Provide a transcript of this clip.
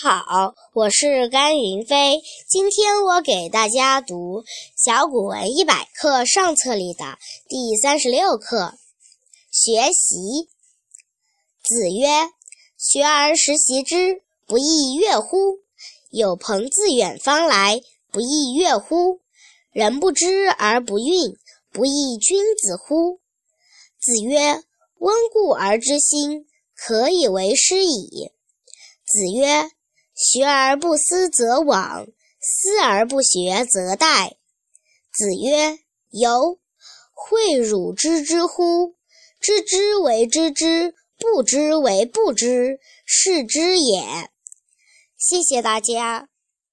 好，我是甘云飞。今天我给大家读《小古文一百课》上册里的第三十六课《学习》。子曰：“学而时习之，不亦说乎？有朋自远方来，不亦说乎？人不知而不愠，不亦君子乎？”子曰：“温故而知新，可以为师矣。”子曰。学而不思则罔，思而不学则殆。子曰：“由，诲汝知之乎？知之为知之，不知为不知，是知也。”谢谢大家。